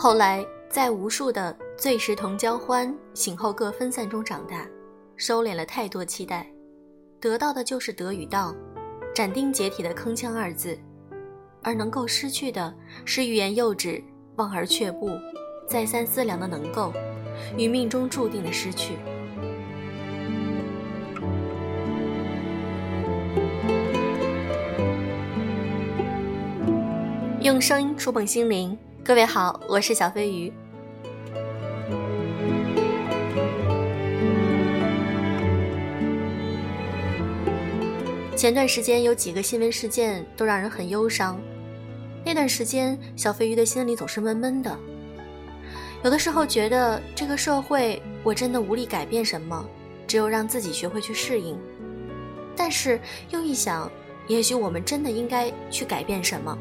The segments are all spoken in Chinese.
后来，在无数的醉时同交欢，醒后各分散中长大，收敛了太多期待，得到的就是得与道，斩钉截铁的铿锵二字，而能够失去的是欲言又止、望而却步、再三思量的能够，与命中注定的失去。用声音触碰心灵。各位好，我是小飞鱼。前段时间有几个新闻事件都让人很忧伤，那段时间小飞鱼的心里总是闷闷的。有的时候觉得这个社会我真的无力改变什么，只有让自己学会去适应。但是又一想，也许我们真的应该去改变什么。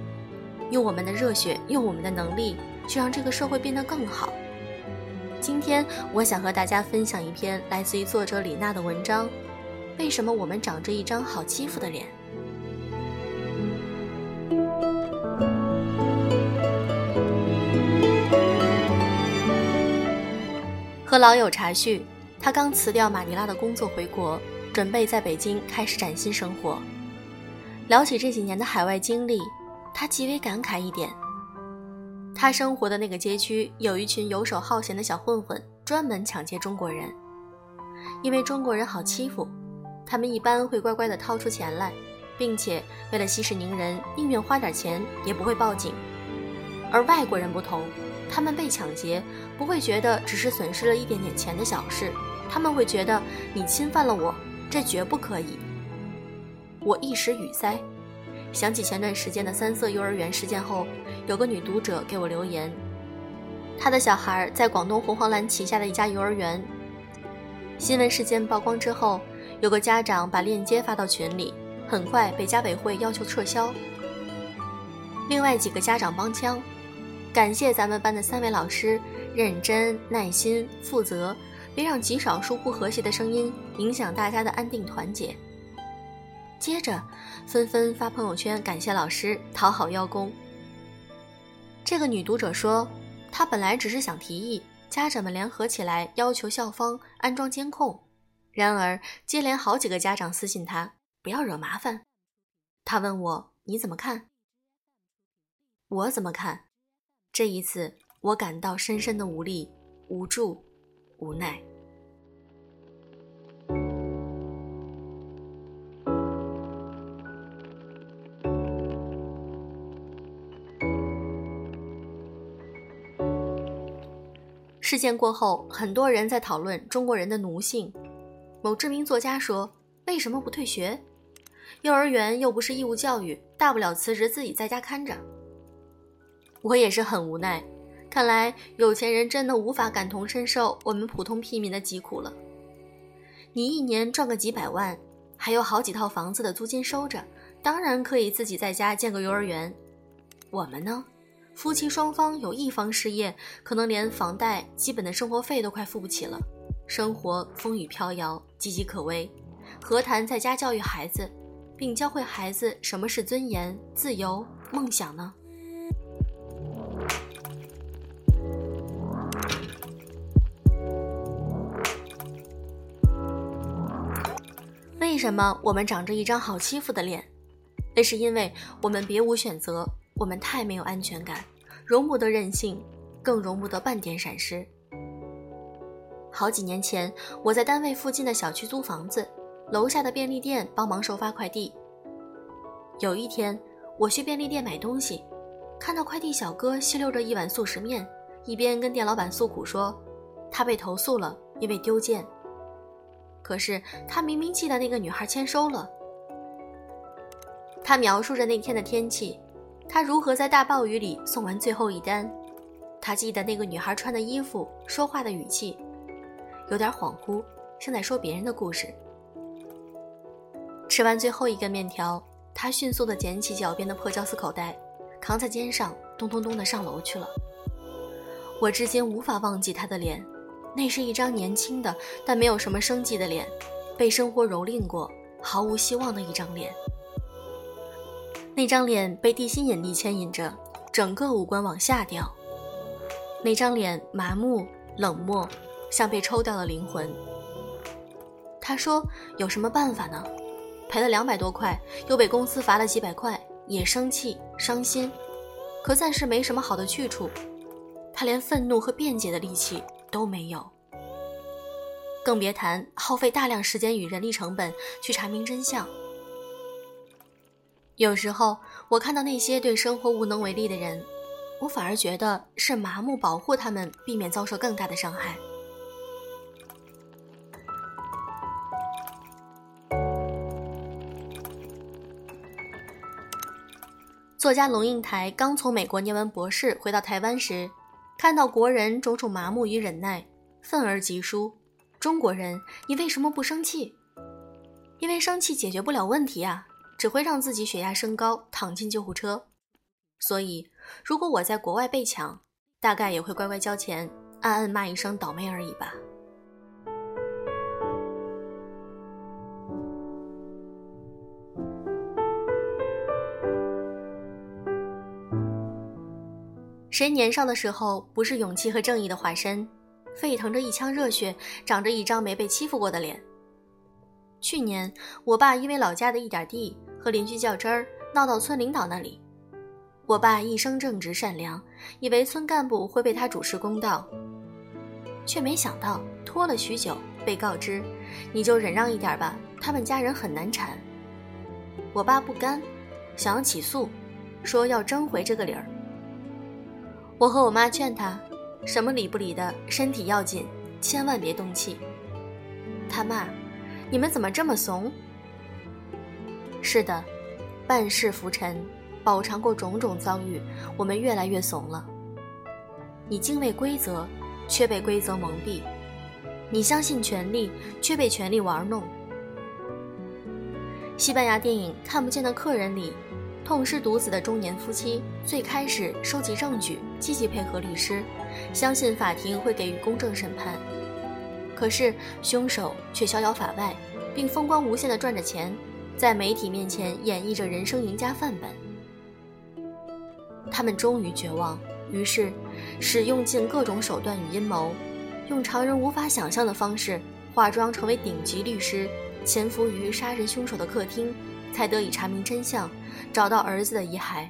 用我们的热血，用我们的能力，去让这个社会变得更好。今天，我想和大家分享一篇来自于作者李娜的文章：为什么我们长着一张好欺负的脸？和老友茶叙，他刚辞掉马尼拉的工作回国，准备在北京开始崭新生活。聊起这几年的海外经历。他极为感慨一点，他生活的那个街区有一群游手好闲的小混混，专门抢劫中国人。因为中国人好欺负，他们一般会乖乖地掏出钱来，并且为了息事宁人，宁愿花点钱也不会报警。而外国人不同，他们被抢劫不会觉得只是损失了一点点钱的小事，他们会觉得你侵犯了我，这绝不可以。我一时语塞。想起前段时间的三色幼儿园事件后，有个女读者给我留言，她的小孩在广东红黄蓝旗下的一家幼儿园。新闻事件曝光之后，有个家长把链接发到群里，很快被家委会要求撤销。另外几个家长帮腔，感谢咱们班的三位老师认真、耐心、负责，别让极少数不和谐的声音影响大家的安定团结。接着，纷纷发朋友圈感谢老师，讨好邀功。这个女读者说，她本来只是想提议家长们联合起来要求校方安装监控，然而接连好几个家长私信她不要惹麻烦。她问我你怎么看？我怎么看？这一次我感到深深的无力、无助、无奈。事件过后，很多人在讨论中国人的奴性。某知名作家说：“为什么不退学？幼儿园又不是义务教育，大不了辞职自己在家看着。”我也是很无奈。看来有钱人真的无法感同身受我们普通屁民的疾苦了。你一年赚个几百万，还有好几套房子的租金收着，当然可以自己在家建个幼儿园。我们呢？夫妻双方有一方失业，可能连房贷、基本的生活费都快付不起了，生活风雨飘摇，岌岌可危，何谈在家教育孩子，并教会孩子什么是尊严、自由、梦想呢？为什么我们长着一张好欺负的脸？那是因为我们别无选择。我们太没有安全感，容不得任性，更容不得半点闪失。好几年前，我在单位附近的小区租房子，楼下的便利店帮忙收发快递。有一天，我去便利店买东西，看到快递小哥吸溜着一碗速食面，一边跟店老板诉苦说，他被投诉了，因为丢件。可是他明明记得那个女孩签收了。他描述着那天的天气。他如何在大暴雨里送完最后一单？他记得那个女孩穿的衣服、说话的语气，有点恍惚，像在说别人的故事。吃完最后一根面条，他迅速地捡起脚边的破胶丝口袋，扛在肩上，咚咚咚地上楼去了。我至今无法忘记他的脸，那是一张年轻的但没有什么生机的脸，被生活蹂躏过，毫无希望的一张脸。那张脸被地心引力牵引着，整个五官往下掉。那张脸麻木冷漠，像被抽掉了灵魂。他说：“有什么办法呢？赔了两百多块，又被公司罚了几百块，也生气伤心，可暂时没什么好的去处。他连愤怒和辩解的力气都没有，更别谈耗费大量时间与人力成本去查明真相。”有时候，我看到那些对生活无能为力的人，我反而觉得是麻木保护他们，避免遭受更大的伤害。作家龙应台刚从美国念完博士回到台湾时，看到国人种种麻木与忍耐，愤而疾书：“中国人，你为什么不生气？因为生气解决不了问题啊！”只会让自己血压升高，躺进救护车。所以，如果我在国外被抢，大概也会乖乖交钱，暗暗骂一声倒霉而已吧。谁年少的时候不是勇气和正义的化身，沸腾着一腔热血，长着一张没被欺负过的脸？去年，我爸因为老家的一点地。和邻居较真儿，闹到村领导那里。我爸一生正直善良，以为村干部会为他主持公道，却没想到拖了许久，被告知：“你就忍让一点吧，他们家人很难缠。”我爸不甘，想要起诉，说要争回这个理儿。我和我妈劝他：“什么理不理的，身体要紧，千万别动气。”他骂：“你们怎么这么怂？”是的，半世浮沉，饱尝过种种遭遇，我们越来越怂了。你敬畏规则，却被规则蒙蔽；你相信权力，却被权力玩弄。西班牙电影《看不见的客人》里，痛失独子的中年夫妻最开始收集证据，积极配合律师，相信法庭会给予公正审判。可是凶手却逍遥法外，并风光无限地赚着钱。在媒体面前演绎着人生赢家范本，他们终于绝望，于是使用尽各种手段与阴谋，用常人无法想象的方式化妆成为顶级律师，潜伏于杀人凶手的客厅，才得以查明真相，找到儿子的遗骸。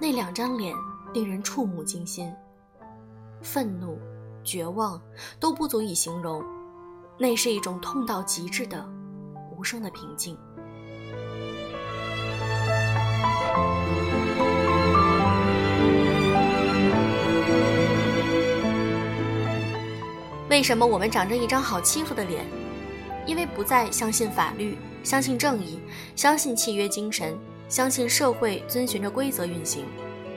那两张脸令人触目惊心，愤怒、绝望都不足以形容，那是一种痛到极致的。无声的平静。为什么我们长着一张好欺负的脸？因为不再相信法律，相信正义，相信契约精神，相信社会遵循着规则运行，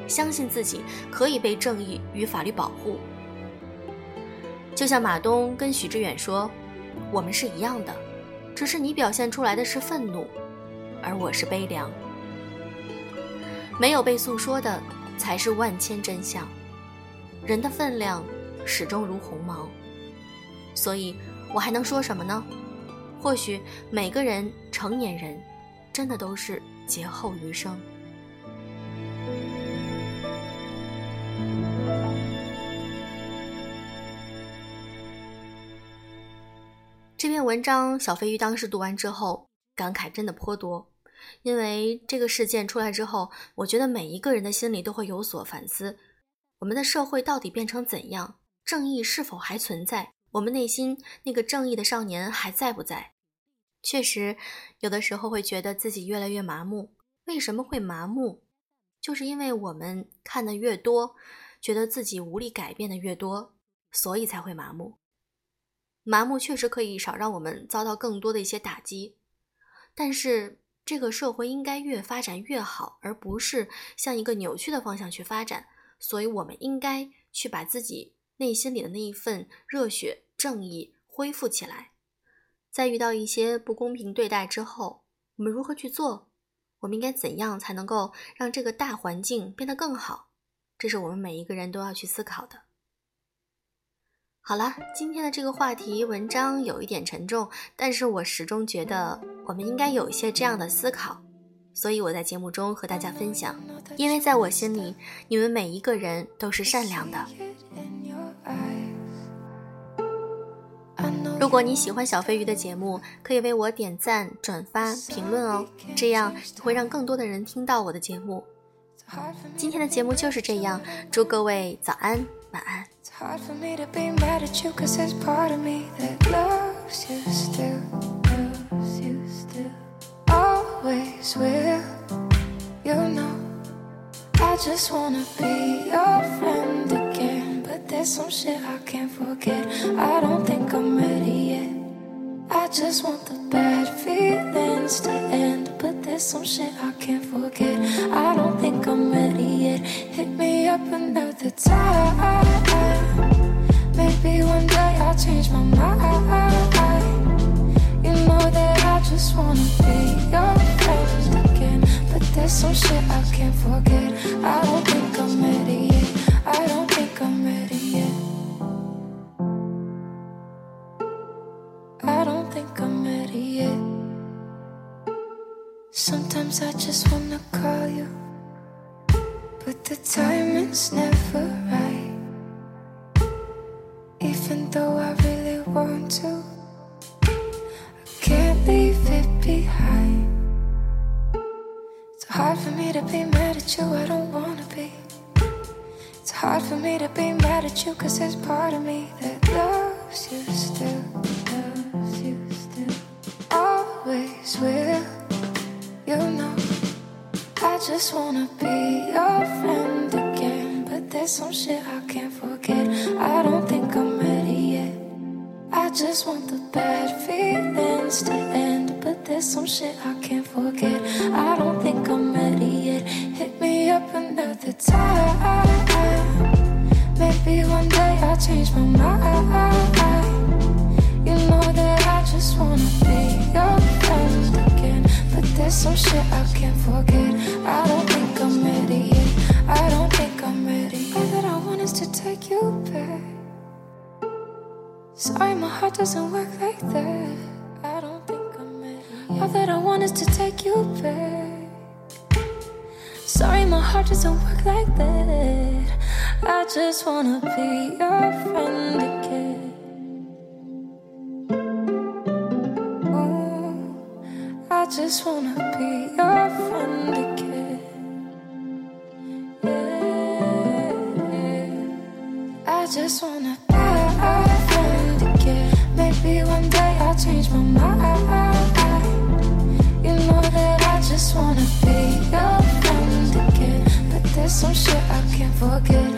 相信自己可以被正义与法律保护。就像马东跟许知远说：“我们是一样的。”只是你表现出来的是愤怒，而我是悲凉。没有被诉说的，才是万千真相。人的分量始终如鸿毛，所以我还能说什么呢？或许每个人成年人，真的都是劫后余生。文章，小飞鱼当时读完之后，感慨真的颇多。因为这个事件出来之后，我觉得每一个人的心里都会有所反思：我们的社会到底变成怎样？正义是否还存在？我们内心那个正义的少年还在不在？确实，有的时候会觉得自己越来越麻木。为什么会麻木？就是因为我们看的越多，觉得自己无力改变的越多，所以才会麻木。麻木确实可以少让我们遭到更多的一些打击，但是这个社会应该越发展越好，而不是向一个扭曲的方向去发展。所以，我们应该去把自己内心里的那一份热血、正义恢复起来。在遇到一些不公平对待之后，我们如何去做？我们应该怎样才能够让这个大环境变得更好？这是我们每一个人都要去思考的。好了，今天的这个话题文章有一点沉重，但是我始终觉得我们应该有一些这样的思考，所以我在节目中和大家分享。因为在我心里，你们每一个人都是善良的。如果你喜欢小飞鱼的节目，可以为我点赞、转发、评论哦，这样会让更多的人听到我的节目。今天的节目就是这样，祝各位早安、晚安。there's some shit I can't forget. I don't think I'm ready yet. Just want the bad feelings to end. But there's some shit I can't forget. I don't think I'm ready yet. Hit me up another time. Maybe one day I'll change my mind. You know that I just wanna be your friend again. But there's some shit I can't forget. I don't think Even though I really want to, I can't leave it behind. It's hard for me to be mad at you, I don't wanna be. It's hard for me to be mad at you, cause there's part of me that loves you still, loves you still. Always will, you know. I just wanna be your friend again, but there's some shit I can't forget. I don't just want the bad feelings to end, but there's some shit I can't forget. I don't think I'm ready yet. Hit me up another time. Maybe one day I'll change my mind. You know that I just wanna be your friend again. But there's some shit I can't forget. Sorry, my heart doesn't work like that. I don't think I'm ready. All that I want is to take you back. Sorry, my heart doesn't work like that. I just wanna be your friend again. Ooh, I just wanna be your friend again. Yeah, I just wanna change my mind. You know that I just wanna be your friend. But there's some shit I can't forget.